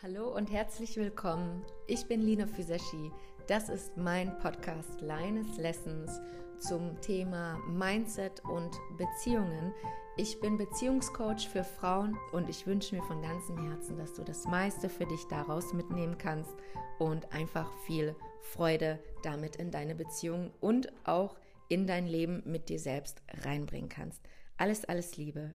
Hallo und herzlich willkommen. Ich bin Lina Füseschi. Das ist mein Podcast Lines Lessons zum Thema Mindset und Beziehungen. Ich bin Beziehungscoach für Frauen und ich wünsche mir von ganzem Herzen, dass du das meiste für dich daraus mitnehmen kannst und einfach viel Freude damit in deine Beziehung und auch in dein Leben mit dir selbst reinbringen kannst. Alles, alles Liebe.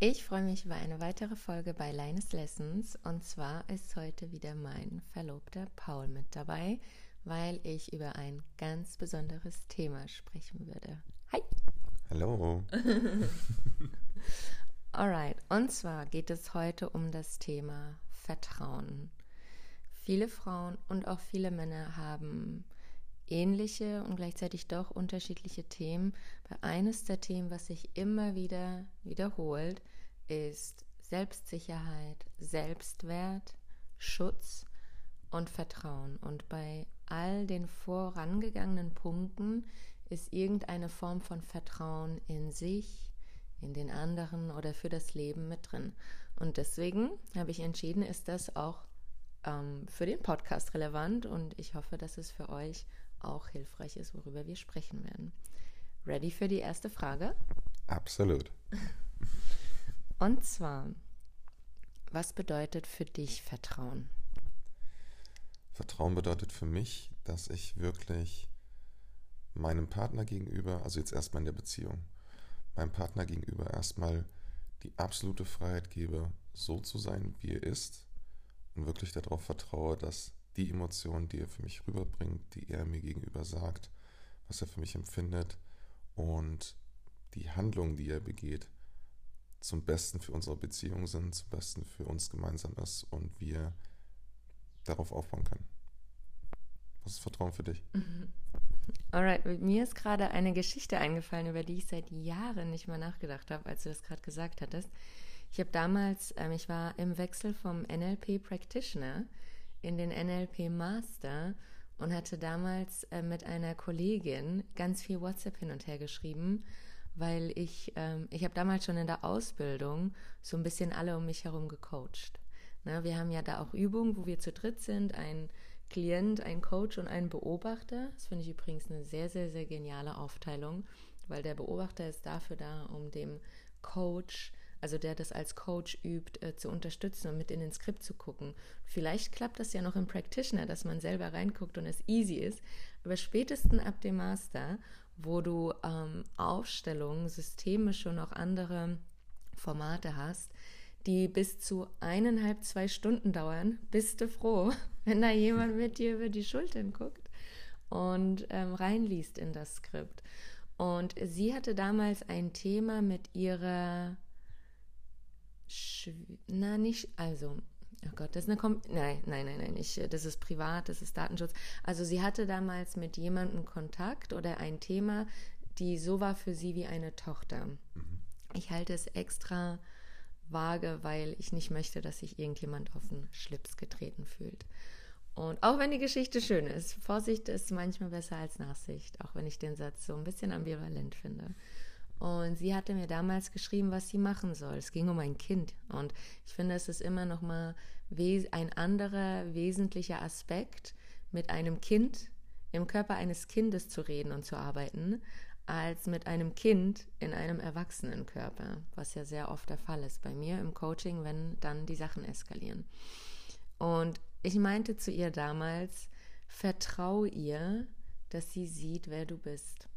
Ich freue mich über eine weitere Folge bei Leines Lessons und zwar ist heute wieder mein Verlobter Paul mit dabei, weil ich über ein ganz besonderes Thema sprechen würde. Hi! Hallo! Alright, und zwar geht es heute um das Thema Vertrauen. Viele Frauen und auch viele Männer haben ähnliche und gleichzeitig doch unterschiedliche Themen. Bei eines der Themen, was sich immer wieder wiederholt, ist Selbstsicherheit, Selbstwert, Schutz und Vertrauen. Und bei all den vorangegangenen Punkten ist irgendeine Form von Vertrauen in sich, in den anderen oder für das Leben mit drin. Und deswegen habe ich entschieden, ist das auch ähm, für den Podcast relevant und ich hoffe, dass es für euch auch hilfreich ist, worüber wir sprechen werden. Ready für die erste Frage? Absolut. Und zwar, was bedeutet für dich Vertrauen? Vertrauen bedeutet für mich, dass ich wirklich meinem Partner gegenüber, also jetzt erstmal in der Beziehung, meinem Partner gegenüber erstmal die absolute Freiheit gebe, so zu sein, wie er ist und wirklich darauf vertraue, dass die Emotionen, die er für mich rüberbringt, die er mir gegenüber sagt, was er für mich empfindet und die Handlungen, die er begeht, zum Besten für unsere Beziehung sind, zum Besten für uns gemeinsam ist und wir darauf aufbauen können. Was ist Vertrauen für dich? Alright, mir ist gerade eine Geschichte eingefallen, über die ich seit Jahren nicht mehr nachgedacht habe, als du das gerade gesagt hattest. Ich habe damals, ähm, ich war im Wechsel vom NLP Practitioner in den NLP Master und hatte damals äh, mit einer Kollegin ganz viel WhatsApp hin und her geschrieben, weil ich, ähm, ich habe damals schon in der Ausbildung so ein bisschen alle um mich herum gecoacht. Na, wir haben ja da auch Übungen, wo wir zu dritt sind, ein Klient, ein Coach und ein Beobachter. Das finde ich übrigens eine sehr, sehr, sehr geniale Aufteilung, weil der Beobachter ist dafür da, um dem Coach also der das als Coach übt, äh, zu unterstützen und mit in den Skript zu gucken. Vielleicht klappt das ja noch im Practitioner, dass man selber reinguckt und es easy ist, aber spätestens ab dem Master, wo du ähm, Aufstellungen, systemische und auch andere Formate hast, die bis zu eineinhalb, zwei Stunden dauern, bist du froh, wenn da jemand mit dir über die Schultern guckt und ähm, reinliest in das Skript. Und sie hatte damals ein Thema mit ihrer na nicht, also, oh Gott, das ist eine, Kom nein, nein, nein, nein, ich, das ist privat, das ist Datenschutz. Also sie hatte damals mit jemandem Kontakt oder ein Thema, die so war für sie wie eine Tochter. Mhm. Ich halte es extra vage, weil ich nicht möchte, dass sich irgendjemand auf den Schlips getreten fühlt. Und auch wenn die Geschichte schön ist, Vorsicht ist manchmal besser als Nachsicht, auch wenn ich den Satz so ein bisschen ambivalent finde. Und sie hatte mir damals geschrieben, was sie machen soll. Es ging um ein Kind. Und ich finde, es ist immer noch mal ein anderer wesentlicher Aspekt, mit einem Kind im Körper eines Kindes zu reden und zu arbeiten, als mit einem Kind in einem erwachsenen Körper, was ja sehr oft der Fall ist bei mir im Coaching, wenn dann die Sachen eskalieren. Und ich meinte zu ihr damals, vertrau ihr, dass sie sieht, wer du bist.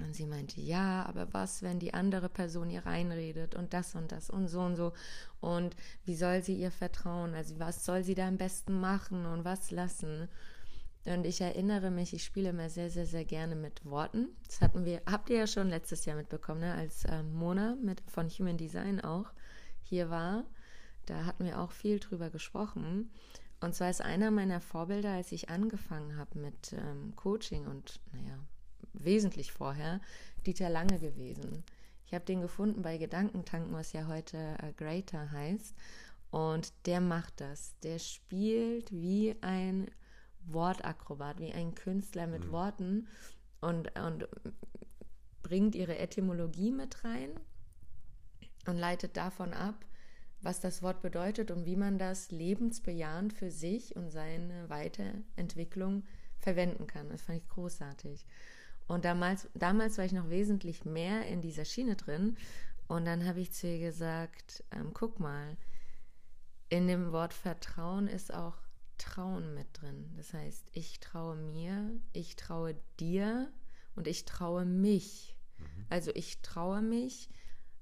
Und sie meinte, ja, aber was, wenn die andere Person ihr reinredet und das und das und so und so und wie soll sie ihr vertrauen? Also was soll sie da am besten machen und was lassen? Und ich erinnere mich, ich spiele immer sehr, sehr, sehr gerne mit Worten. Das hatten wir, habt ihr ja schon letztes Jahr mitbekommen, ne? als äh, Mona mit, von Human Design auch hier war. Da hatten wir auch viel drüber gesprochen. Und zwar ist einer meiner Vorbilder, als ich angefangen habe mit ähm, Coaching und, naja, wesentlich vorher, Dieter Lange gewesen. Ich habe den gefunden bei Gedankentanken, was ja heute äh, Greater heißt. Und der macht das. Der spielt wie ein Wortakrobat, wie ein Künstler mit mhm. Worten und, und bringt ihre Etymologie mit rein und leitet davon ab, was das Wort bedeutet und wie man das lebensbejahend für sich und seine Weiterentwicklung verwenden kann. Das fand ich großartig. Und damals, damals war ich noch wesentlich mehr in dieser Schiene drin. Und dann habe ich zu ihr gesagt, ähm, guck mal, in dem Wort Vertrauen ist auch Trauen mit drin. Das heißt, ich traue mir, ich traue dir und ich traue mich. Mhm. Also ich traue mich,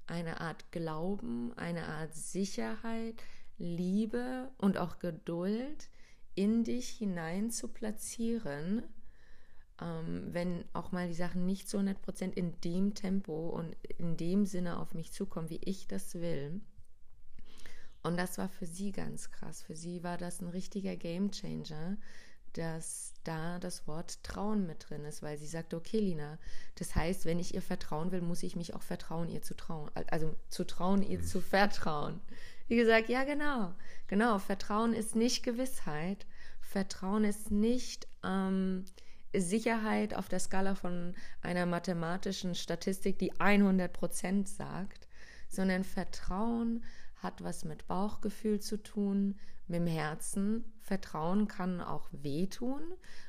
eine Art Glauben, eine Art Sicherheit, Liebe und auch Geduld in dich hinein zu platzieren, ähm, wenn auch mal die Sachen nicht zu 100% in dem Tempo und in dem Sinne auf mich zukommen, wie ich das will. Und das war für sie ganz krass. Für sie war das ein richtiger Game Changer, dass da das Wort Trauen mit drin ist, weil sie sagte, okay, Lina, das heißt, wenn ich ihr vertrauen will, muss ich mich auch vertrauen, ihr zu trauen. Also zu trauen, ihr zu vertrauen. Wie gesagt, ja, genau. Genau, Vertrauen ist nicht Gewissheit. Vertrauen ist nicht ähm, Sicherheit auf der Skala von einer mathematischen Statistik, die 100 Prozent sagt, sondern Vertrauen hat was mit Bauchgefühl zu tun, mit dem Herzen. Vertrauen kann auch wehtun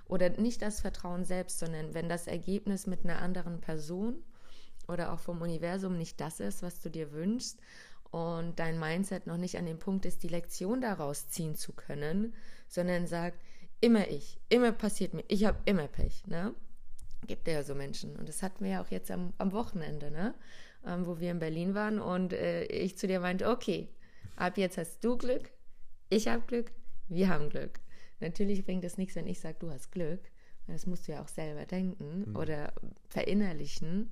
oder nicht das Vertrauen selbst, sondern wenn das Ergebnis mit einer anderen Person oder auch vom Universum nicht das ist, was du dir wünschst und dein Mindset noch nicht an dem Punkt ist, die Lektion daraus ziehen zu können, sondern sagt, immer ich, immer passiert mir, ich habe immer Pech, ne? Gibt ja so Menschen. Und das hatten wir ja auch jetzt am, am Wochenende, ne? Ähm, wo wir in Berlin waren und äh, ich zu dir meinte, okay, ab jetzt hast du Glück, ich habe Glück, wir haben Glück. Natürlich bringt es nichts, wenn ich sage, du hast Glück. Das musst du ja auch selber denken mhm. oder verinnerlichen.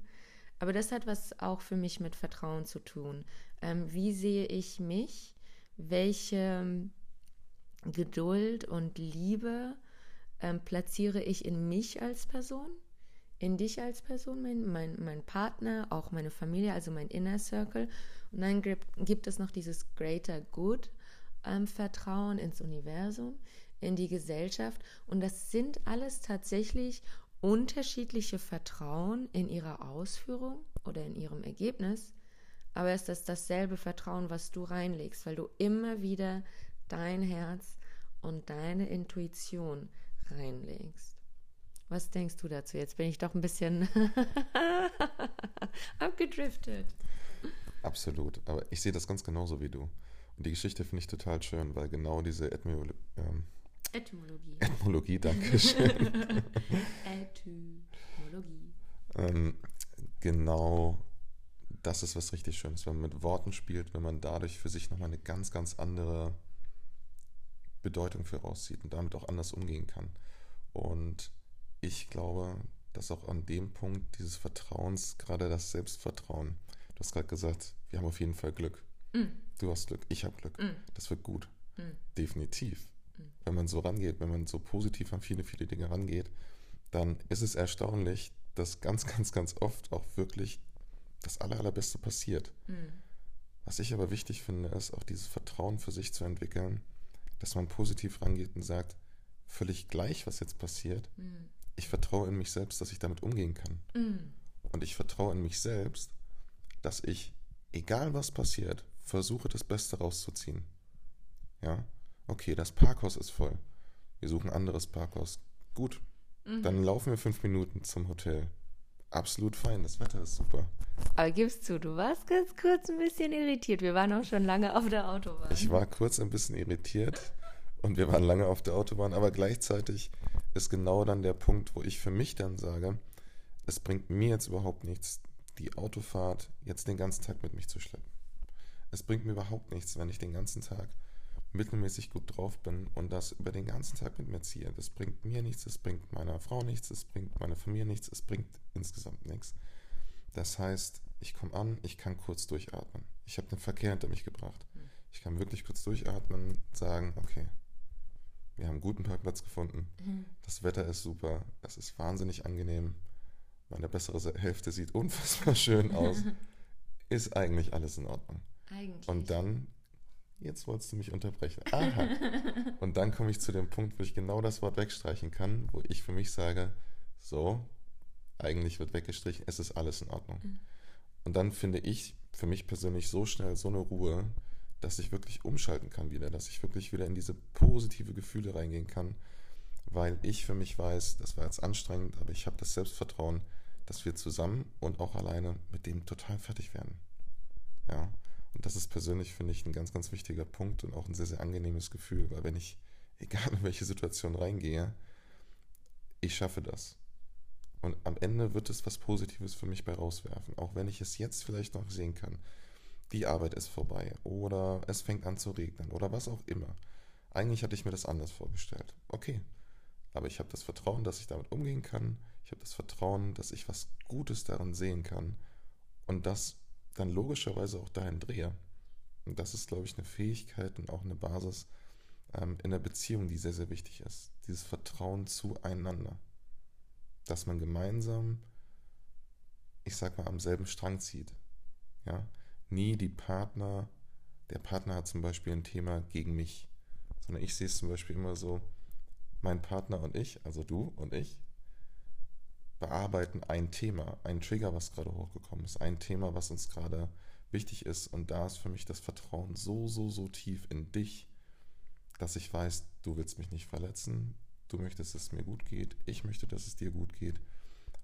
Aber das hat was auch für mich mit Vertrauen zu tun. Ähm, wie sehe ich mich? Welche Geduld und Liebe ähm, platziere ich in mich als Person, in dich als Person, mein, mein, mein Partner, auch meine Familie, also mein Inner Circle. Und dann gibt, es noch dieses Greater Good ähm, Vertrauen ins Universum, in die Gesellschaft. Und das sind alles tatsächlich unterschiedliche Vertrauen in ihrer Ausführung oder in ihrem Ergebnis. Aber es ist dasselbe Vertrauen, was du reinlegst, weil du immer wieder dein Herz und deine Intuition reinlegst. Was denkst du dazu? Jetzt bin ich doch ein bisschen abgedriftet. Absolut, aber ich sehe das ganz genauso wie du. Und die Geschichte finde ich total schön, weil genau diese Etymologie. Ähm, Etymologie. Etymologie, danke schön. Etymologie. ähm, genau das ist was richtig Schönes, wenn man mit Worten spielt, wenn man dadurch für sich nochmal eine ganz, ganz andere Bedeutung für rauszieht und damit auch anders umgehen kann. Und ich glaube, dass auch an dem Punkt dieses Vertrauens, gerade das Selbstvertrauen, du hast gerade gesagt, wir haben auf jeden Fall Glück. Mm. Du hast Glück, ich habe Glück. Mm. Das wird gut. Mm. Definitiv. Mm. Wenn man so rangeht, wenn man so positiv an viele, viele Dinge rangeht, dann ist es erstaunlich, dass ganz, ganz, ganz oft auch wirklich das Aller, Allerbeste passiert. Mm. Was ich aber wichtig finde, ist auch dieses Vertrauen für sich zu entwickeln, dass man positiv rangeht und sagt, völlig gleich, was jetzt passiert, mm. ich vertraue in mich selbst, dass ich damit umgehen kann. Mm. Und ich vertraue in mich selbst, dass ich, egal was passiert, versuche das Beste rauszuziehen. Ja, okay, das Parkhaus ist voll. Wir suchen ein anderes Parkhaus. Gut, mhm. dann laufen wir fünf Minuten zum Hotel. Absolut fein, das Wetter ist super. Aber gibst zu, du warst ganz kurz ein bisschen irritiert. Wir waren auch schon lange auf der Autobahn. Ich war kurz ein bisschen irritiert und wir waren lange auf der Autobahn, aber gleichzeitig ist genau dann der Punkt, wo ich für mich dann sage, es bringt mir jetzt überhaupt nichts, die Autofahrt jetzt den ganzen Tag mit mich zu schleppen. Es bringt mir überhaupt nichts, wenn ich den ganzen Tag mittelmäßig gut drauf bin und das über den ganzen Tag mit mir ziehe. Das bringt mir nichts, es bringt meiner Frau nichts, es bringt meiner Familie nichts, es bringt insgesamt nichts. Das heißt, ich komme an, ich kann kurz durchatmen. Ich habe den Verkehr hinter mich gebracht. Ich kann wirklich kurz durchatmen, sagen, okay, wir haben einen guten Parkplatz gefunden. Mhm. Das Wetter ist super, es ist wahnsinnig angenehm. Meine bessere Hälfte sieht unfassbar schön aus. ist eigentlich alles in Ordnung. Eigentlich. Und dann Jetzt wolltest du mich unterbrechen. Aha. Und dann komme ich zu dem Punkt, wo ich genau das Wort wegstreichen kann, wo ich für mich sage, so, eigentlich wird weggestrichen, es ist alles in Ordnung. Mhm. Und dann finde ich für mich persönlich so schnell so eine Ruhe, dass ich wirklich umschalten kann wieder, dass ich wirklich wieder in diese positive Gefühle reingehen kann, weil ich für mich weiß, das war jetzt anstrengend, aber ich habe das Selbstvertrauen, dass wir zusammen und auch alleine mit dem total fertig werden. Ja, und das ist persönlich, finde ich, ein ganz, ganz wichtiger Punkt und auch ein sehr, sehr angenehmes Gefühl, weil wenn ich, egal in welche Situation reingehe, ich schaffe das. Und am Ende wird es was Positives für mich bei rauswerfen, auch wenn ich es jetzt vielleicht noch sehen kann. Die Arbeit ist vorbei oder es fängt an zu regnen oder was auch immer. Eigentlich hatte ich mir das anders vorgestellt. Okay, aber ich habe das Vertrauen, dass ich damit umgehen kann. Ich habe das Vertrauen, dass ich was Gutes daran sehen kann und das dann logischerweise auch dahin drehe. Und das ist, glaube ich, eine Fähigkeit und auch eine Basis ähm, in der Beziehung, die sehr, sehr wichtig ist. Dieses Vertrauen zueinander dass man gemeinsam, ich sag mal, am selben Strang zieht. Ja, nie die Partner, der Partner hat zum Beispiel ein Thema gegen mich, sondern ich sehe es zum Beispiel immer so, mein Partner und ich, also du und ich, bearbeiten ein Thema, ein Trigger, was gerade hochgekommen ist, ein Thema, was uns gerade wichtig ist. Und da ist für mich das Vertrauen so, so, so tief in dich, dass ich weiß, du willst mich nicht verletzen, Du möchtest, dass es mir gut geht. Ich möchte, dass es dir gut geht.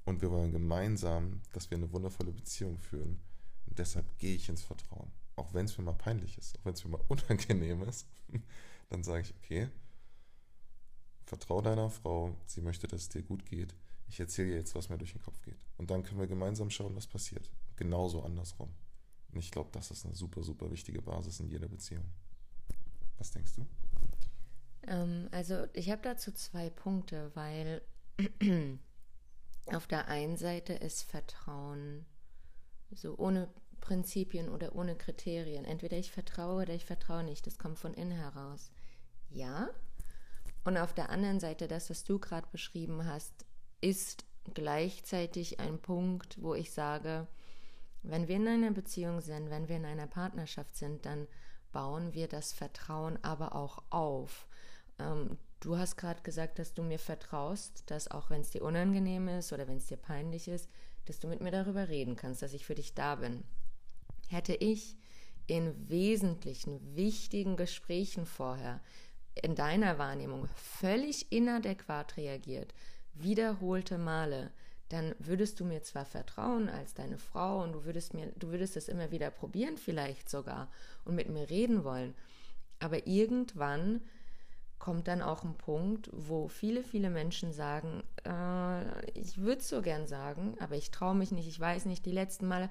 Und wir wollen gemeinsam, dass wir eine wundervolle Beziehung führen. Und deshalb gehe ich ins Vertrauen. Auch wenn es mir mal peinlich ist, auch wenn es mir mal unangenehm ist, dann sage ich, okay, vertraue deiner Frau, sie möchte, dass es dir gut geht. Ich erzähle ihr jetzt, was mir durch den Kopf geht. Und dann können wir gemeinsam schauen, was passiert. Genauso andersrum. Und ich glaube, das ist eine super, super wichtige Basis in jeder Beziehung. Was denkst du? Ähm, also ich habe dazu zwei Punkte, weil auf der einen Seite ist Vertrauen so ohne Prinzipien oder ohne Kriterien. Entweder ich vertraue oder ich vertraue nicht. Das kommt von innen heraus. Ja. Und auf der anderen Seite, das, was du gerade beschrieben hast, ist gleichzeitig ein Punkt, wo ich sage, wenn wir in einer Beziehung sind, wenn wir in einer Partnerschaft sind, dann bauen wir das Vertrauen aber auch auf. Ähm, du hast gerade gesagt, dass du mir vertraust, dass auch wenn es dir unangenehm ist oder wenn es dir peinlich ist, dass du mit mir darüber reden kannst, dass ich für dich da bin. Hätte ich in wesentlichen, wichtigen Gesprächen vorher in deiner Wahrnehmung völlig inadäquat reagiert, wiederholte Male, dann würdest du mir zwar vertrauen als deine Frau und du würdest mir, du würdest es immer wieder probieren, vielleicht sogar, und mit mir reden wollen. Aber irgendwann kommt dann auch ein Punkt, wo viele, viele Menschen sagen, äh, ich würde es so gern sagen, aber ich traue mich nicht, ich weiß nicht, die letzten Male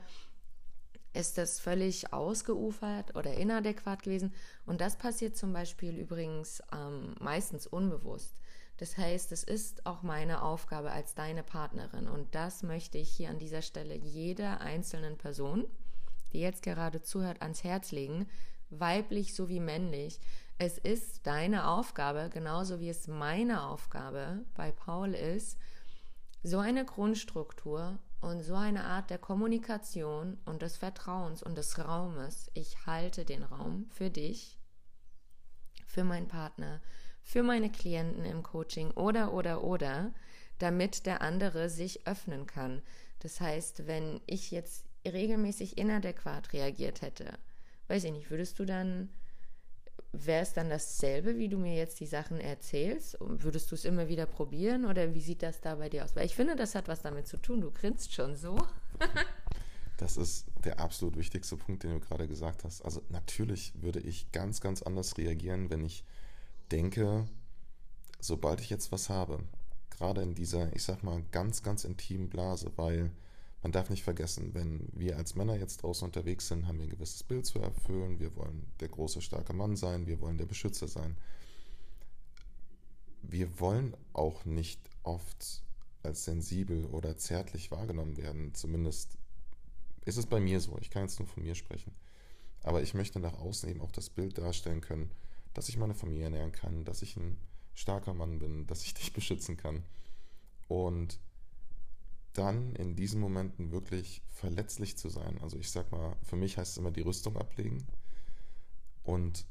ist das völlig ausgeufert oder inadäquat gewesen. Und das passiert zum Beispiel übrigens ähm, meistens unbewusst. Das heißt, es ist auch meine Aufgabe als deine Partnerin. Und das möchte ich hier an dieser Stelle jeder einzelnen Person, die jetzt gerade zuhört, ans Herz legen, weiblich sowie männlich, es ist deine Aufgabe, genauso wie es meine Aufgabe bei Paul ist, so eine Grundstruktur und so eine Art der Kommunikation und des Vertrauens und des Raumes. Ich halte den Raum für dich, für meinen Partner, für meine Klienten im Coaching oder, oder, oder, damit der andere sich öffnen kann. Das heißt, wenn ich jetzt regelmäßig inadäquat reagiert hätte, weiß ich nicht, würdest du dann wäre es dann dasselbe, wie du mir jetzt die Sachen erzählst? Würdest du es immer wieder probieren oder wie sieht das da bei dir aus? Weil ich finde, das hat was damit zu tun. Du grinst schon so. das ist der absolut wichtigste Punkt, den du gerade gesagt hast. Also natürlich würde ich ganz, ganz anders reagieren, wenn ich denke, sobald ich jetzt was habe, gerade in dieser, ich sag mal, ganz, ganz intimen Blase, weil man darf nicht vergessen, wenn wir als Männer jetzt draußen unterwegs sind, haben wir ein gewisses Bild zu erfüllen. Wir wollen der große, starke Mann sein. Wir wollen der Beschützer sein. Wir wollen auch nicht oft als sensibel oder zärtlich wahrgenommen werden. Zumindest ist es bei mir so. Ich kann jetzt nur von mir sprechen. Aber ich möchte nach außen eben auch das Bild darstellen können, dass ich meine Familie ernähren kann, dass ich ein starker Mann bin, dass ich dich beschützen kann. Und dann in diesen Momenten wirklich verletzlich zu sein. Also ich sag mal, für mich heißt es immer die Rüstung ablegen und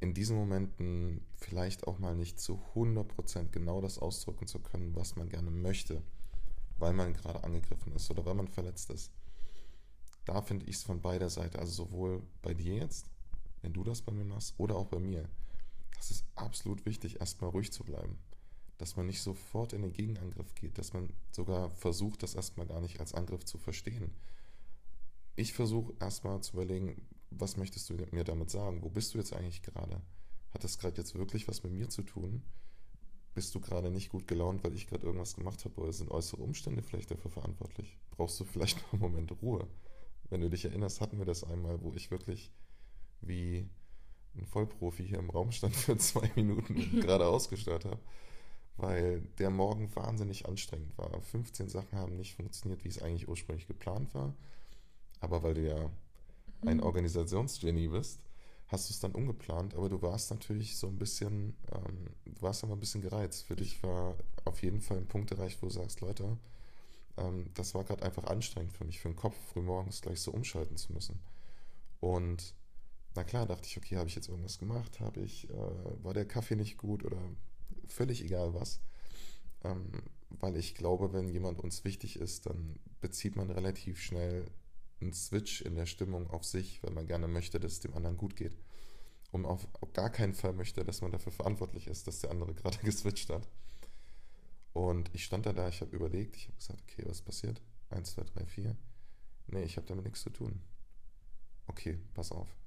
in diesen Momenten vielleicht auch mal nicht zu 100% genau das ausdrücken zu können, was man gerne möchte, weil man gerade angegriffen ist oder weil man verletzt ist. Da finde ich es von beider Seite, also sowohl bei dir jetzt, wenn du das bei mir machst oder auch bei mir, das ist absolut wichtig, erstmal ruhig zu bleiben. Dass man nicht sofort in den Gegenangriff geht, dass man sogar versucht, das erstmal gar nicht als Angriff zu verstehen. Ich versuche erstmal zu überlegen, was möchtest du mir damit sagen? Wo bist du jetzt eigentlich gerade? Hat das gerade jetzt wirklich was mit mir zu tun? Bist du gerade nicht gut gelaunt, weil ich gerade irgendwas gemacht habe oder sind äußere Umstände vielleicht dafür verantwortlich? Brauchst du vielleicht noch einen Moment Ruhe? Wenn du dich erinnerst, hatten wir das einmal, wo ich wirklich wie ein Vollprofi hier im Raum stand für zwei Minuten und gerade ausgestarrt habe, weil der Morgen wahnsinnig anstrengend war. 15 Sachen haben nicht funktioniert, wie es eigentlich ursprünglich geplant war. Aber weil du ja ein mhm. Organisationsgenie bist, hast du es dann umgeplant, aber du warst natürlich so ein bisschen, ähm, du warst aber ein bisschen gereizt. Für dich war auf jeden Fall ein Punkt erreicht, wo du sagst, Leute, ähm, das war gerade einfach anstrengend für mich, für den Kopf, frühmorgens gleich so umschalten zu müssen. Und na klar, dachte ich, okay, habe ich jetzt irgendwas gemacht? Habe ich, äh, war der Kaffee nicht gut oder völlig egal was? Ähm, weil ich glaube, wenn jemand uns wichtig ist, dann bezieht man relativ schnell einen Switch in der Stimmung auf sich, weil man gerne möchte, dass es dem anderen gut geht. Und auf, auf gar keinen Fall möchte, dass man dafür verantwortlich ist, dass der andere gerade geswitcht hat. Und ich stand da da, ich habe überlegt, ich habe gesagt, okay, was passiert? Eins, zwei, drei, vier. Nee, ich habe damit nichts zu tun. Okay, pass auf.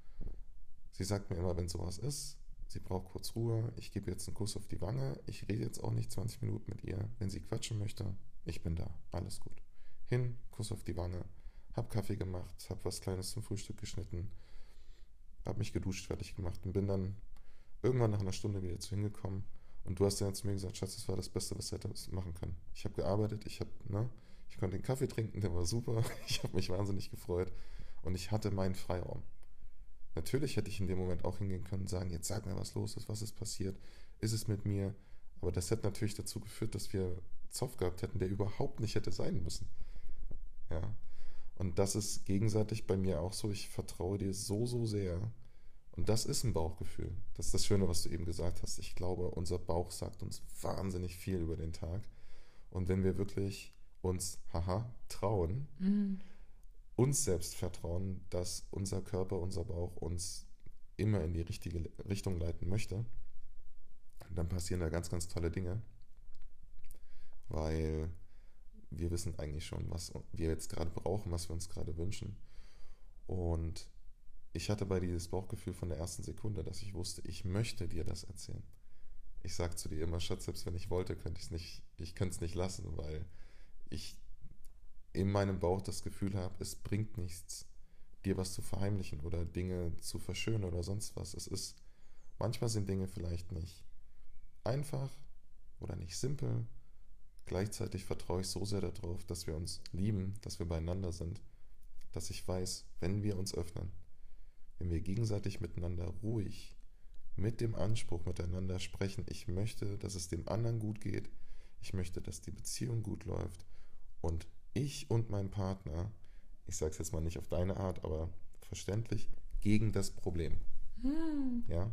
Sie sagt mir immer, wenn sowas ist, sie braucht kurz Ruhe, ich gebe jetzt einen Kuss auf die Wange, ich rede jetzt auch nicht 20 Minuten mit ihr. Wenn sie quatschen möchte, ich bin da, alles gut. Hin, Kuss auf die Wange, hab Kaffee gemacht, hab was Kleines zum Frühstück geschnitten, hab mich geduscht, fertig gemacht und bin dann irgendwann nach einer Stunde wieder zu hingekommen. Und du hast dann zu mir gesagt, Schatz, das war das Beste, was du hättest machen können. Ich habe gearbeitet, ich habe, ne, ich konnte den Kaffee trinken, der war super, ich habe mich wahnsinnig gefreut und ich hatte meinen Freiraum. Natürlich hätte ich in dem Moment auch hingehen können und sagen, jetzt sag mir, was los ist, was ist passiert, ist es mit mir? Aber das hätte natürlich dazu geführt, dass wir Zoff gehabt hätten, der überhaupt nicht hätte sein müssen. Ja. Und das ist gegenseitig bei mir auch so. Ich vertraue dir so, so sehr. Und das ist ein Bauchgefühl. Das ist das Schöne, was du eben gesagt hast. Ich glaube, unser Bauch sagt uns wahnsinnig viel über den Tag. Und wenn wir wirklich uns, haha, trauen, mhm. Uns selbst vertrauen, dass unser Körper, unser Bauch uns immer in die richtige Richtung leiten möchte, dann passieren da ganz, ganz tolle Dinge. Weil wir wissen eigentlich schon, was wir jetzt gerade brauchen, was wir uns gerade wünschen. Und ich hatte bei dieses Bauchgefühl von der ersten Sekunde, dass ich wusste, ich möchte dir das erzählen. Ich sage zu dir immer, Schatz, selbst wenn ich wollte, könnte ich es nicht, ich könnte es nicht lassen, weil ich in meinem Bauch das Gefühl habe, es bringt nichts, dir was zu verheimlichen oder Dinge zu verschönern oder sonst was. Es ist, manchmal sind Dinge vielleicht nicht einfach oder nicht simpel Gleichzeitig vertraue ich so sehr darauf, dass wir uns lieben, dass wir beieinander sind, dass ich weiß, wenn wir uns öffnen, wenn wir gegenseitig miteinander ruhig, mit dem Anspruch miteinander sprechen, ich möchte, dass es dem anderen gut geht, ich möchte, dass die Beziehung gut läuft und ich und mein Partner, ich sage es jetzt mal nicht auf deine Art, aber verständlich, gegen das Problem. Hm. Ja?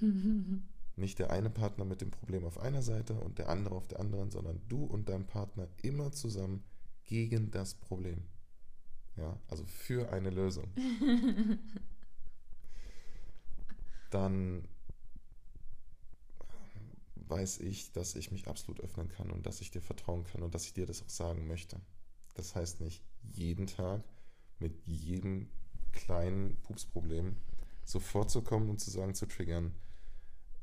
Nicht der eine Partner mit dem Problem auf einer Seite und der andere auf der anderen, sondern du und dein Partner immer zusammen gegen das Problem. Ja, also für eine Lösung. Dann weiß ich, dass ich mich absolut öffnen kann und dass ich dir vertrauen kann und dass ich dir das auch sagen möchte. Das heißt nicht jeden Tag mit jedem kleinen Pupsproblem sofort zu kommen und zu sagen, zu triggern,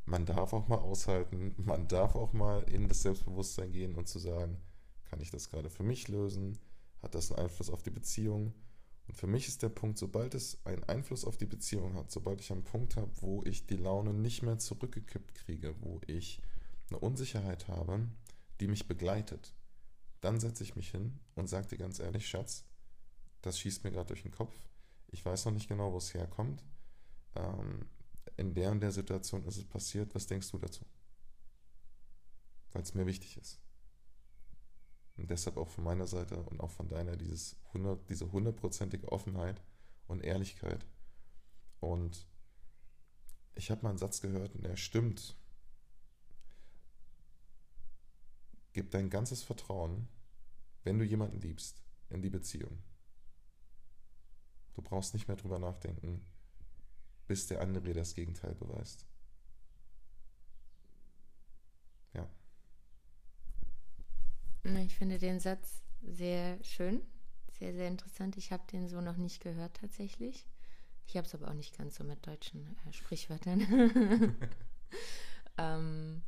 man darf auch mal aushalten, man darf auch mal in das Selbstbewusstsein gehen und zu sagen, kann ich das gerade für mich lösen? Hat das einen Einfluss auf die Beziehung? Und für mich ist der Punkt, sobald es einen Einfluss auf die Beziehung hat, sobald ich einen Punkt habe, wo ich die Laune nicht mehr zurückgekippt kriege, wo ich eine Unsicherheit habe, die mich begleitet, dann setze ich mich hin und sage dir ganz ehrlich, Schatz, das schießt mir gerade durch den Kopf. Ich weiß noch nicht genau, wo es herkommt. Ähm, in der und der Situation ist es passiert, was denkst du dazu? Weil es mir wichtig ist. Und deshalb auch von meiner Seite und auch von deiner dieses 100, diese hundertprozentige Offenheit und Ehrlichkeit. Und ich habe mal einen Satz gehört und der stimmt. Gib dein ganzes Vertrauen, wenn du jemanden liebst, in die Beziehung. Du brauchst nicht mehr drüber nachdenken, bis der andere das Gegenteil beweist. Ja. Ich finde den Satz sehr schön, sehr, sehr interessant. Ich habe den so noch nicht gehört tatsächlich. Ich habe es aber auch nicht ganz so mit deutschen äh, Sprichwörtern. ähm,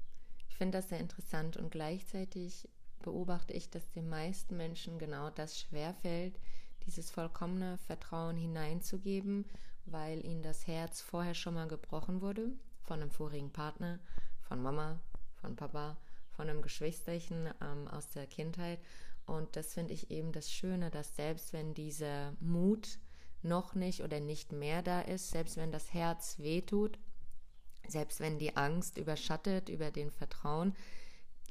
ich finde das sehr interessant und gleichzeitig beobachte ich, dass den meisten Menschen genau das schwerfällt, dieses vollkommene Vertrauen hineinzugeben, weil ihnen das Herz vorher schon mal gebrochen wurde von einem vorigen Partner, von Mama, von Papa, von einem Geschwisterchen ähm, aus der Kindheit. Und das finde ich eben das Schöne, dass selbst wenn dieser Mut noch nicht oder nicht mehr da ist, selbst wenn das Herz wehtut, selbst wenn die Angst überschattet über den Vertrauen,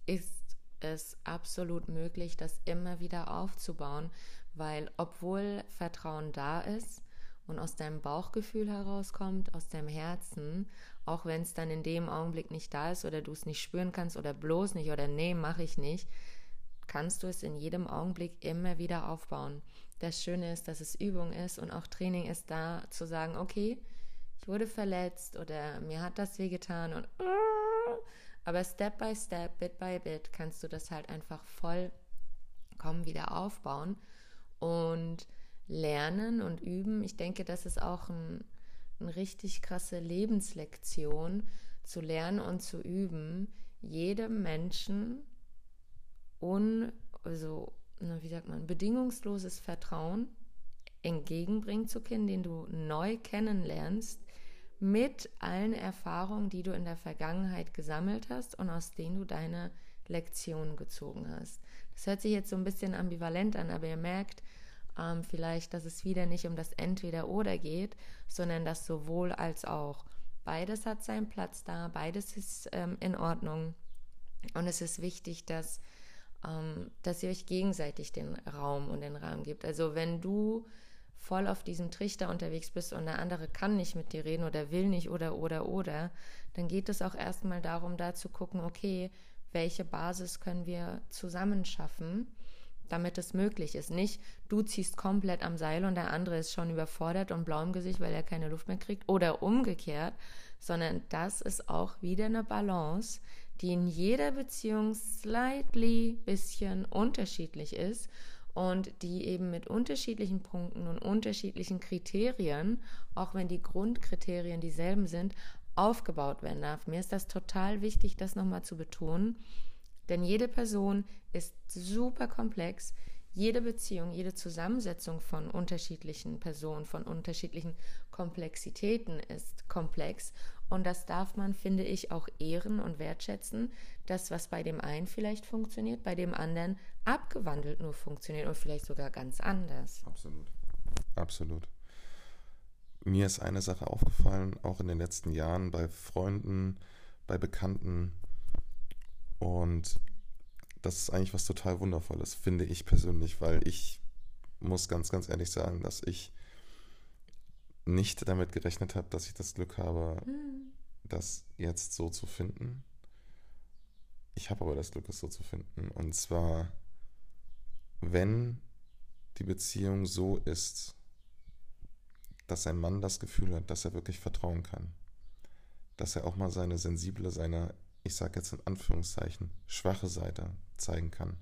ist es absolut möglich, das immer wieder aufzubauen, weil obwohl Vertrauen da ist und aus deinem Bauchgefühl herauskommt, aus deinem Herzen, auch wenn es dann in dem Augenblick nicht da ist oder du es nicht spüren kannst oder bloß nicht oder nee, mache ich nicht, kannst du es in jedem Augenblick immer wieder aufbauen. Das Schöne ist, dass es Übung ist und auch Training ist da zu sagen, okay, ich wurde verletzt oder mir hat das wehgetan und aber Step by Step, Bit by Bit kannst du das halt einfach vollkommen wieder aufbauen und lernen und üben. Ich denke, das ist auch ein, eine richtig krasse Lebenslektion, zu lernen und zu üben, jedem Menschen un, also, wie sagt man, bedingungsloses Vertrauen entgegenbringen zu können, den du neu kennenlernst, mit allen Erfahrungen, die du in der Vergangenheit gesammelt hast und aus denen du deine Lektionen gezogen hast. Das hört sich jetzt so ein bisschen ambivalent an, aber ihr merkt ähm, vielleicht, dass es wieder nicht um das Entweder-Oder geht, sondern das sowohl als auch. Beides hat seinen Platz da, beides ist ähm, in Ordnung. Und es ist wichtig, dass, ähm, dass ihr euch gegenseitig den Raum und den Rahmen gibt. Also wenn du voll auf diesem Trichter unterwegs bist und der andere kann nicht mit dir reden oder will nicht oder oder oder, dann geht es auch erstmal darum, da zu gucken, okay, welche Basis können wir zusammen schaffen, damit es möglich ist. Nicht, du ziehst komplett am Seil und der andere ist schon überfordert und blau im Gesicht, weil er keine Luft mehr kriegt oder umgekehrt, sondern das ist auch wieder eine Balance, die in jeder Beziehung slightly bisschen unterschiedlich ist und die eben mit unterschiedlichen Punkten und unterschiedlichen Kriterien, auch wenn die Grundkriterien dieselben sind, aufgebaut werden darf. Mir ist das total wichtig, das nochmal zu betonen, denn jede Person ist super komplex. Jede Beziehung, jede Zusammensetzung von unterschiedlichen Personen, von unterschiedlichen Komplexitäten ist komplex. Und das darf man, finde ich, auch ehren und wertschätzen, dass was bei dem einen vielleicht funktioniert, bei dem anderen abgewandelt nur funktioniert und vielleicht sogar ganz anders. Absolut. Absolut. Mir ist eine Sache aufgefallen, auch in den letzten Jahren bei Freunden, bei Bekannten. Und das ist eigentlich was total Wundervolles, finde ich persönlich, weil ich muss ganz, ganz ehrlich sagen, dass ich nicht damit gerechnet habe, dass ich das Glück habe, mhm. Das jetzt so zu finden. Ich habe aber das Glück, es so zu finden. Und zwar, wenn die Beziehung so ist, dass ein Mann das Gefühl hat, dass er wirklich vertrauen kann, dass er auch mal seine sensible, seine, ich sage jetzt in Anführungszeichen, schwache Seite zeigen kann.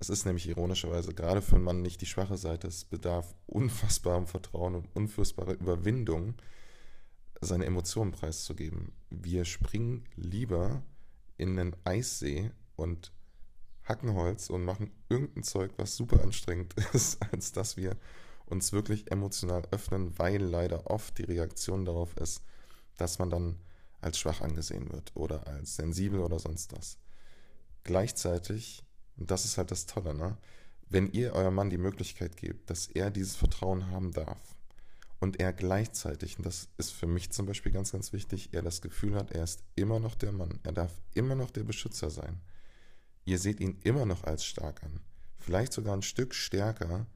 Es ist nämlich ironischerweise gerade für einen Mann nicht die schwache Seite. Es bedarf unfassbarem Vertrauen und unfassbarer Überwindung, seine Emotionen preiszugeben. Wir springen lieber in einen Eissee und hacken Holz und machen irgendein Zeug, was super anstrengend ist, als dass wir uns wirklich emotional öffnen, weil leider oft die Reaktion darauf ist, dass man dann als schwach angesehen wird oder als sensibel oder sonst was. Gleichzeitig, und das ist halt das Tolle, ne? wenn ihr eurem Mann die Möglichkeit gebt, dass er dieses Vertrauen haben darf und er gleichzeitig, und das ist für mich zum Beispiel ganz, ganz wichtig, er das Gefühl hat, er ist immer noch der Mann, er darf immer noch der Beschützer sein. Ihr seht ihn immer noch als stark an, vielleicht sogar ein Stück stärker,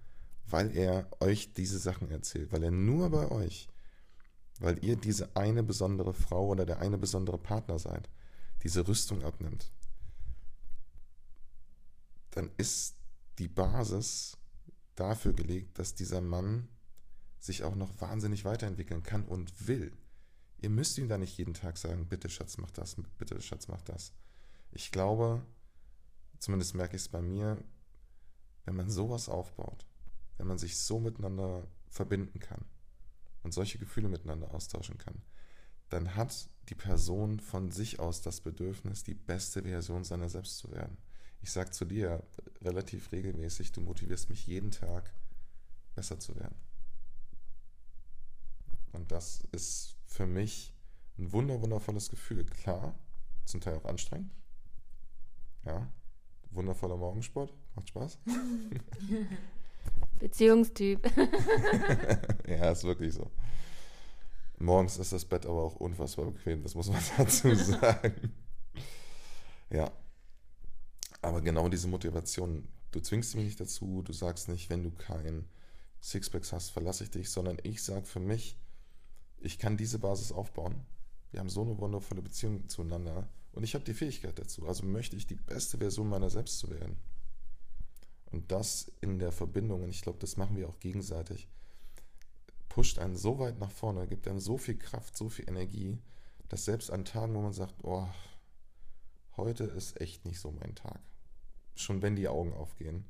weil er euch diese Sachen erzählt, weil er nur bei euch, weil ihr diese eine besondere Frau oder der eine besondere Partner seid, diese Rüstung abnimmt, dann ist die Basis dafür gelegt, dass dieser Mann sich auch noch wahnsinnig weiterentwickeln kann und will. Ihr müsst ihm da nicht jeden Tag sagen, bitte Schatz, mach das, bitte Schatz, mach das. Ich glaube, zumindest merke ich es bei mir, wenn man sowas aufbaut, wenn man sich so miteinander verbinden kann und solche Gefühle miteinander austauschen kann, dann hat die Person von sich aus das Bedürfnis, die beste Version seiner selbst zu werden. Ich sage zu dir relativ regelmäßig, du motivierst mich jeden Tag, besser zu werden. Und das ist für mich ein wunder, wundervolles Gefühl. Klar, zum Teil auch anstrengend. Ja, wundervoller Morgensport, macht Spaß. Beziehungstyp. ja, ist wirklich so. Morgens ist das Bett aber auch unfassbar bequem, das muss man dazu sagen. ja. Aber genau diese Motivation, du zwingst mich nicht dazu, du sagst nicht, wenn du kein Sixpacks hast, verlasse ich dich, sondern ich sage für mich, ich kann diese Basis aufbauen. Wir haben so eine wundervolle Beziehung zueinander und ich habe die Fähigkeit dazu. Also möchte ich die beste Version meiner selbst zu werden. Und das in der Verbindung, und ich glaube, das machen wir auch gegenseitig, pusht einen so weit nach vorne, gibt einem so viel Kraft, so viel Energie, dass selbst an Tagen, wo man sagt, oh, heute ist echt nicht so mein Tag. Schon wenn die Augen aufgehen.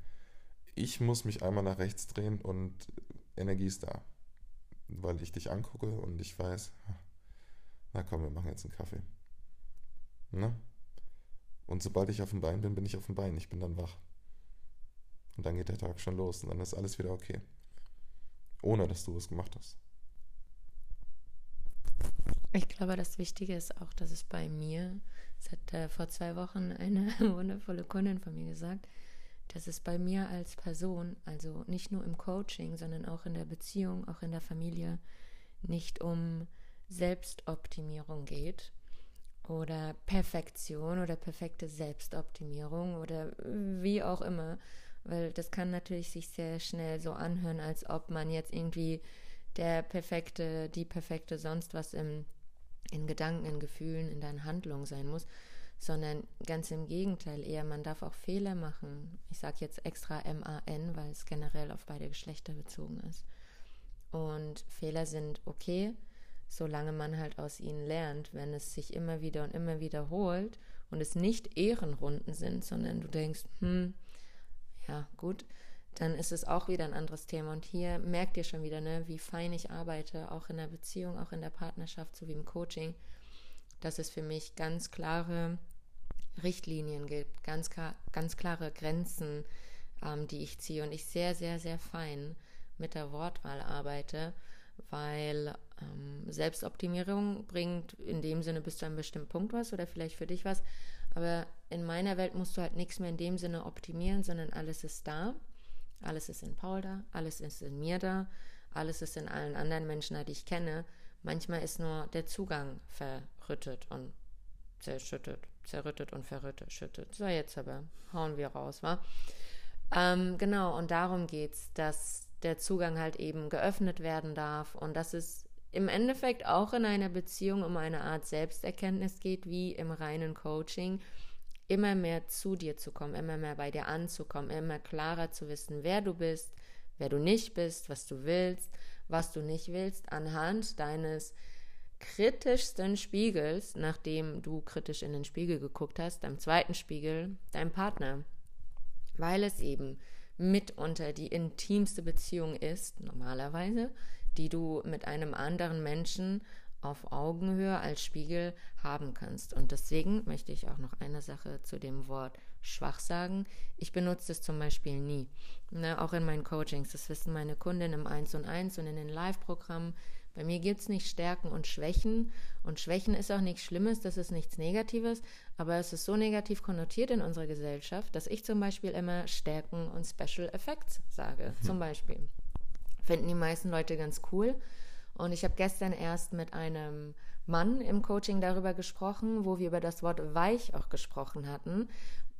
Ich muss mich einmal nach rechts drehen und Energie ist da. Weil ich dich angucke und ich weiß, na komm, wir machen jetzt einen Kaffee. Ne? Und sobald ich auf dem Bein bin, bin ich auf dem Bein. Ich bin dann wach. Und dann geht der Tag schon los und dann ist alles wieder okay ohne dass du es gemacht hast. Ich glaube, das Wichtige ist auch, dass es bei mir, das hat äh, vor zwei Wochen eine wundervolle Kundin von mir gesagt, dass es bei mir als Person, also nicht nur im Coaching, sondern auch in der Beziehung, auch in der Familie, nicht um Selbstoptimierung geht oder Perfektion oder perfekte Selbstoptimierung oder wie auch immer, weil das kann natürlich sich sehr schnell so anhören, als ob man jetzt irgendwie der perfekte, die perfekte sonst was im, in Gedanken, in Gefühlen, in deinen Handlungen sein muss, sondern ganz im Gegenteil eher, man darf auch Fehler machen. Ich sage jetzt extra M-A-N, weil es generell auf beide Geschlechter bezogen ist. Und Fehler sind okay, solange man halt aus ihnen lernt. Wenn es sich immer wieder und immer wiederholt und es nicht Ehrenrunden sind, sondern du denkst, hm, ja, gut, dann ist es auch wieder ein anderes Thema. Und hier merkt ihr schon wieder, ne, wie fein ich arbeite, auch in der Beziehung, auch in der Partnerschaft sowie im Coaching, dass es für mich ganz klare Richtlinien gibt, ganz, ganz klare Grenzen, ähm, die ich ziehe und ich sehr, sehr, sehr fein mit der Wortwahl arbeite, weil ähm, Selbstoptimierung bringt in dem Sinne bis zu einem bestimmten Punkt was oder vielleicht für dich was, aber in meiner Welt musst du halt nichts mehr in dem Sinne optimieren, sondern alles ist da. Alles ist in Paul da, alles ist in mir da, alles ist in allen anderen Menschen da, die ich kenne. Manchmal ist nur der Zugang verrüttet und zerschüttet, zerrüttet und verrüttet, schüttet. So, jetzt aber hauen wir raus, wa? Ähm, genau, und darum geht's, dass der Zugang halt eben geöffnet werden darf und dass es im Endeffekt auch in einer Beziehung um eine Art Selbsterkenntnis geht, wie im reinen Coaching, immer mehr zu dir zu kommen, immer mehr bei dir anzukommen, immer klarer zu wissen, wer du bist, wer du nicht bist, was du willst, was du nicht willst, anhand deines kritischsten Spiegels, nachdem du kritisch in den Spiegel geguckt hast, deinem zweiten Spiegel, dein Partner. Weil es eben mitunter die intimste Beziehung ist, normalerweise, die du mit einem anderen Menschen auf Augenhöhe als Spiegel haben kannst. Und deswegen möchte ich auch noch eine Sache zu dem Wort schwach sagen. Ich benutze es zum Beispiel nie. Ne, auch in meinen Coachings. Das wissen meine Kundinnen im 1 und 1 und in den Live-Programmen. Bei mir gibt es nicht Stärken und Schwächen. Und Schwächen ist auch nichts Schlimmes, das ist nichts Negatives. Aber es ist so negativ konnotiert in unserer Gesellschaft, dass ich zum Beispiel immer Stärken und Special Effects sage. Hm. Zum Beispiel. Finden die meisten Leute ganz cool. Und ich habe gestern erst mit einem Mann im Coaching darüber gesprochen, wo wir über das Wort weich auch gesprochen hatten,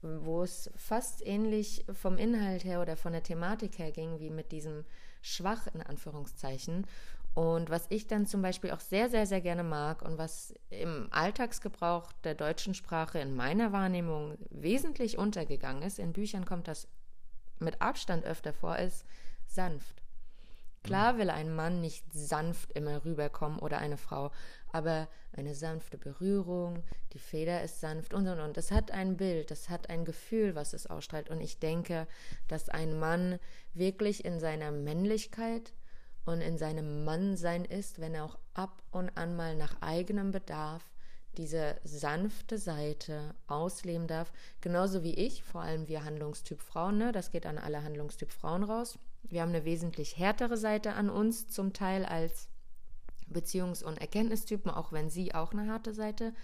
wo es fast ähnlich vom Inhalt her oder von der Thematik her ging wie mit diesem schwach in Anführungszeichen. Und was ich dann zum Beispiel auch sehr, sehr, sehr gerne mag und was im Alltagsgebrauch der deutschen Sprache in meiner Wahrnehmung wesentlich untergegangen ist, in Büchern kommt das mit Abstand öfter vor, ist sanft Klar will ein Mann nicht sanft immer rüberkommen oder eine Frau, aber eine sanfte Berührung, die Feder ist sanft und und und. Es hat ein Bild, es hat ein Gefühl, was es ausstrahlt. Und ich denke, dass ein Mann wirklich in seiner Männlichkeit und in seinem Mannsein ist, wenn er auch ab und an mal nach eigenem Bedarf diese sanfte Seite ausleben darf, genauso wie ich, vor allem wir Handlungstyp Frauen, ne? das geht an alle Handlungstyp Frauen raus. Wir haben eine wesentlich härtere Seite an uns zum Teil als Beziehungs- und Erkenntnistypen, auch wenn sie auch eine harte Seite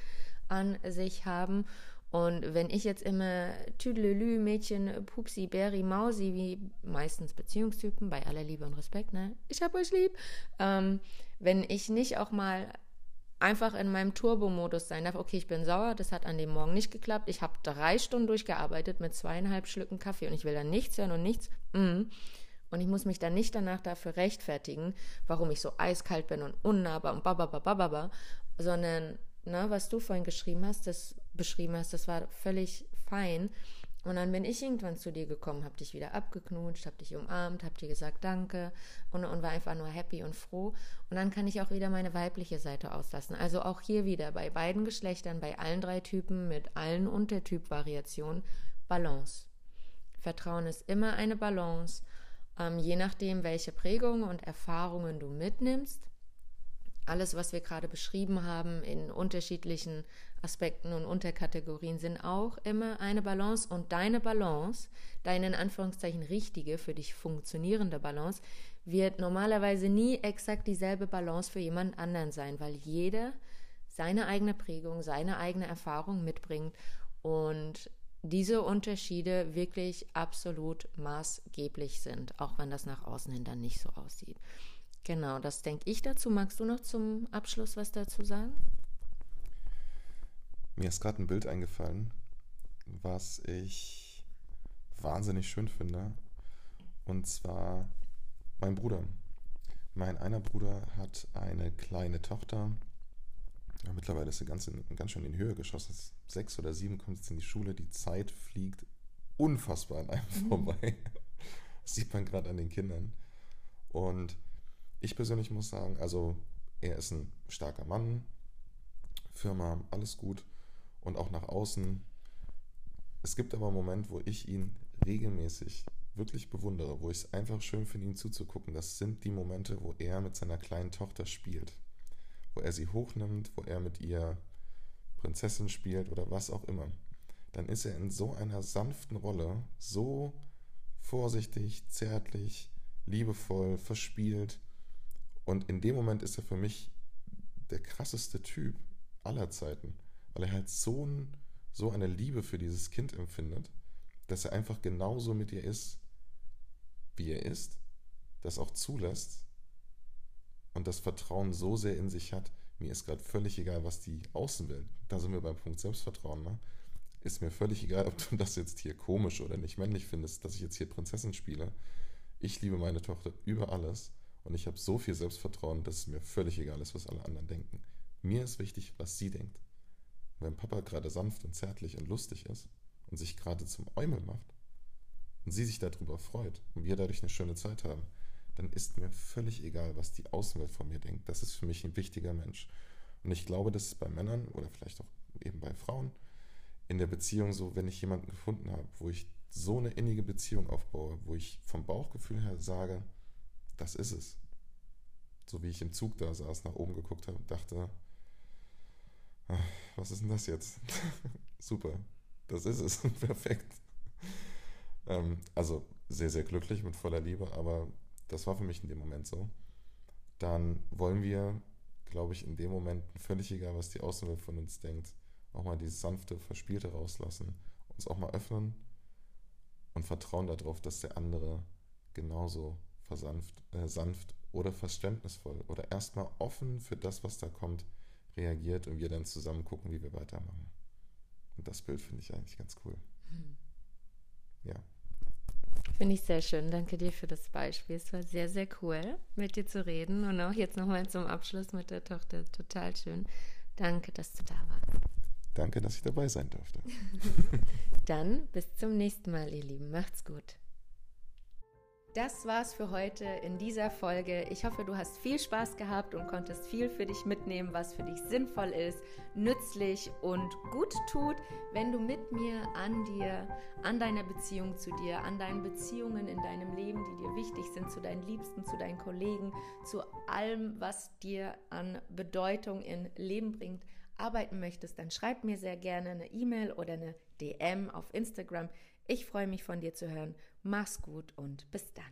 an sich haben. Und wenn ich jetzt immer Tüdelelü, Mädchen, Pupsi, Berry, Mausi, wie meistens Beziehungstypen, bei aller Liebe und Respekt, ne? Ich hab euch lieb. Ähm, wenn ich nicht auch mal einfach in meinem Turbo-Modus sein darf, okay, ich bin sauer, das hat an dem Morgen nicht geklappt, ich habe drei Stunden durchgearbeitet mit zweieinhalb Schlücken Kaffee und ich will dann nichts hören und nichts, mm. und ich muss mich dann nicht danach dafür rechtfertigen, warum ich so eiskalt bin und unnahbar und bababababa, sondern, ne, was du vorhin geschrieben hast, das beschrieben hast, das war völlig fein und dann bin ich irgendwann zu dir gekommen, hab dich wieder abgeknutscht, hab dich umarmt, hab dir gesagt Danke und, und war einfach nur happy und froh. Und dann kann ich auch wieder meine weibliche Seite auslassen. Also auch hier wieder bei beiden Geschlechtern, bei allen drei Typen mit allen Untertypvariationen Balance. Vertrauen ist immer eine Balance, ähm, je nachdem, welche Prägungen und Erfahrungen du mitnimmst. Alles, was wir gerade beschrieben haben in unterschiedlichen Aspekten und Unterkategorien sind auch immer eine Balance und deine Balance, deine in Anführungszeichen richtige, für dich funktionierende Balance, wird normalerweise nie exakt dieselbe Balance für jemand anderen sein, weil jeder seine eigene Prägung, seine eigene Erfahrung mitbringt und diese Unterschiede wirklich absolut maßgeblich sind, auch wenn das nach außen hin dann nicht so aussieht. Genau, das denke ich dazu. Magst du noch zum Abschluss was dazu sagen? Mir ist gerade ein Bild eingefallen, was ich wahnsinnig schön finde. Und zwar mein Bruder. Mein einer Bruder hat eine kleine Tochter. Ja, mittlerweile ist sie ganz, in, ganz schön in die Höhe geschossen. Sechs oder sieben kommt jetzt in die Schule. Die Zeit fliegt unfassbar an einem mhm. vorbei. Das sieht man gerade an den Kindern. Und ich persönlich muss sagen, also er ist ein starker Mann, Firma, alles gut und auch nach außen. Es gibt aber einen Moment, wo ich ihn regelmäßig wirklich bewundere, wo ich es einfach schön finde, ihm zuzugucken. Das sind die Momente, wo er mit seiner kleinen Tochter spielt, wo er sie hochnimmt, wo er mit ihr Prinzessin spielt oder was auch immer. Dann ist er in so einer sanften Rolle, so vorsichtig, zärtlich, liebevoll, verspielt. Und in dem Moment ist er für mich der krasseste Typ aller Zeiten weil er halt so, ein, so eine Liebe für dieses Kind empfindet, dass er einfach genauso mit ihr ist, wie er ist, das auch zulässt und das Vertrauen so sehr in sich hat, mir ist gerade völlig egal, was die Außenwelt, da sind wir beim Punkt Selbstvertrauen, ne? ist mir völlig egal, ob du das jetzt hier komisch oder nicht männlich findest, dass ich jetzt hier Prinzessin spiele. Ich liebe meine Tochter über alles und ich habe so viel Selbstvertrauen, dass es mir völlig egal ist, was alle anderen denken. Mir ist wichtig, was sie denkt wenn Papa gerade sanft und zärtlich und lustig ist und sich gerade zum Eumel macht und sie sich darüber freut und wir dadurch eine schöne Zeit haben, dann ist mir völlig egal, was die Außenwelt von mir denkt. Das ist für mich ein wichtiger Mensch. Und ich glaube, das ist bei Männern oder vielleicht auch eben bei Frauen in der Beziehung so, wenn ich jemanden gefunden habe, wo ich so eine innige Beziehung aufbaue, wo ich vom Bauchgefühl her sage, das ist es. So wie ich im Zug da saß, nach oben geguckt habe und dachte, was ist denn das jetzt? Super, das ist es, perfekt. Ähm, also sehr, sehr glücklich mit voller Liebe, aber das war für mich in dem Moment so. Dann wollen wir, glaube ich, in dem Moment, völlig egal, was die Außenwelt von uns denkt, auch mal dieses sanfte, verspielte rauslassen, uns auch mal öffnen und vertrauen darauf, dass der andere genauso versanft, äh, sanft oder verständnisvoll oder erstmal offen für das, was da kommt, reagiert und wir dann zusammen gucken, wie wir weitermachen. Und das Bild finde ich eigentlich ganz cool. Hm. Ja. Finde ich sehr schön. Danke dir für das Beispiel. Es war sehr, sehr cool, mit dir zu reden. Und auch jetzt nochmal zum Abschluss mit der Tochter. Total schön. Danke, dass du da warst. Danke, dass ich dabei sein durfte. Dann bis zum nächsten Mal, ihr Lieben. Macht's gut. Das war's für heute in dieser Folge. Ich hoffe, du hast viel Spaß gehabt und konntest viel für dich mitnehmen, was für dich sinnvoll ist, nützlich und gut tut, wenn du mit mir an dir, an deiner Beziehung zu dir, an deinen Beziehungen in deinem Leben, die dir wichtig sind, zu deinen Liebsten, zu deinen Kollegen, zu allem, was dir an Bedeutung in Leben bringt, arbeiten möchtest, dann schreib mir sehr gerne eine E-Mail oder eine DM auf Instagram. Ich freue mich von dir zu hören. Mach's gut und bis dann.